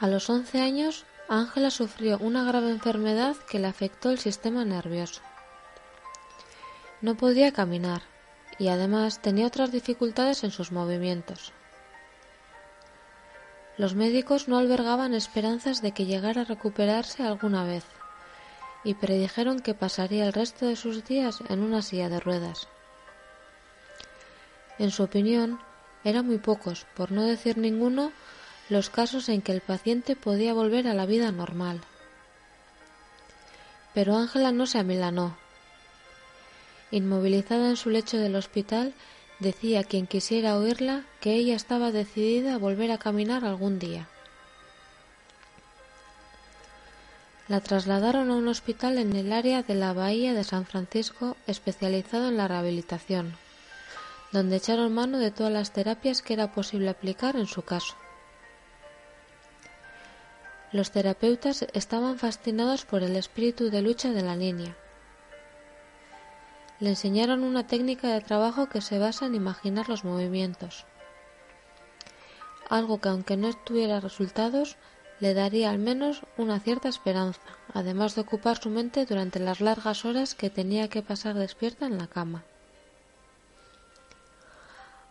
A los 11 años, Ángela sufrió una grave enfermedad que le afectó el sistema nervioso. No podía caminar y además tenía otras dificultades en sus movimientos. Los médicos no albergaban esperanzas de que llegara a recuperarse alguna vez y predijeron que pasaría el resto de sus días en una silla de ruedas. En su opinión, eran muy pocos, por no decir ninguno, los casos en que el paciente podía volver a la vida normal. Pero Ángela no se amilanó. Inmovilizada en su lecho del hospital, decía quien quisiera oírla que ella estaba decidida a volver a caminar algún día. La trasladaron a un hospital en el área de la Bahía de San Francisco especializado en la rehabilitación, donde echaron mano de todas las terapias que era posible aplicar en su caso. Los terapeutas estaban fascinados por el espíritu de lucha de la niña. Le enseñaron una técnica de trabajo que se basa en imaginar los movimientos, algo que aunque no tuviera resultados, le daría al menos una cierta esperanza, además de ocupar su mente durante las largas horas que tenía que pasar despierta en la cama.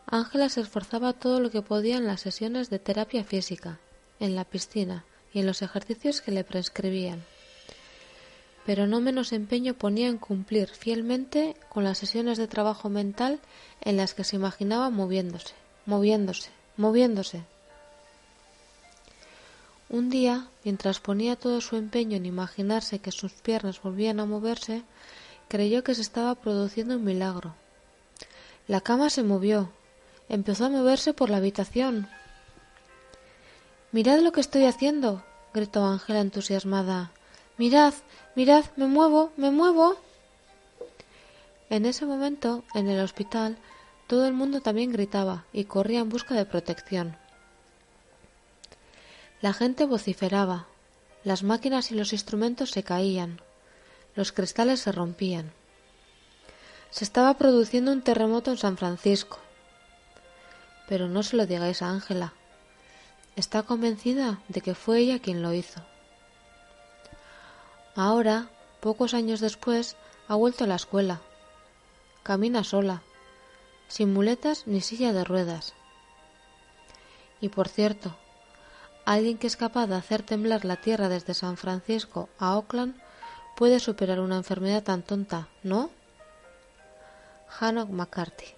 Ángela se esforzaba todo lo que podía en las sesiones de terapia física, en la piscina, y en los ejercicios que le prescribían. Pero no menos empeño ponía en cumplir fielmente con las sesiones de trabajo mental en las que se imaginaba moviéndose, moviéndose, moviéndose. Un día, mientras ponía todo su empeño en imaginarse que sus piernas volvían a moverse, creyó que se estaba produciendo un milagro. La cama se movió, empezó a moverse por la habitación, Mirad lo que estoy haciendo, gritó Ángela entusiasmada. Mirad, mirad, me muevo, me muevo. En ese momento, en el hospital, todo el mundo también gritaba y corría en busca de protección. La gente vociferaba, las máquinas y los instrumentos se caían, los cristales se rompían. Se estaba produciendo un terremoto en San Francisco. Pero no se lo digáis a Ángela, Está convencida de que fue ella quien lo hizo. Ahora, pocos años después, ha vuelto a la escuela. Camina sola, sin muletas ni silla de ruedas. Y por cierto, alguien que es capaz de hacer temblar la tierra desde San Francisco a Oakland puede superar una enfermedad tan tonta, ¿no? Hannah McCarthy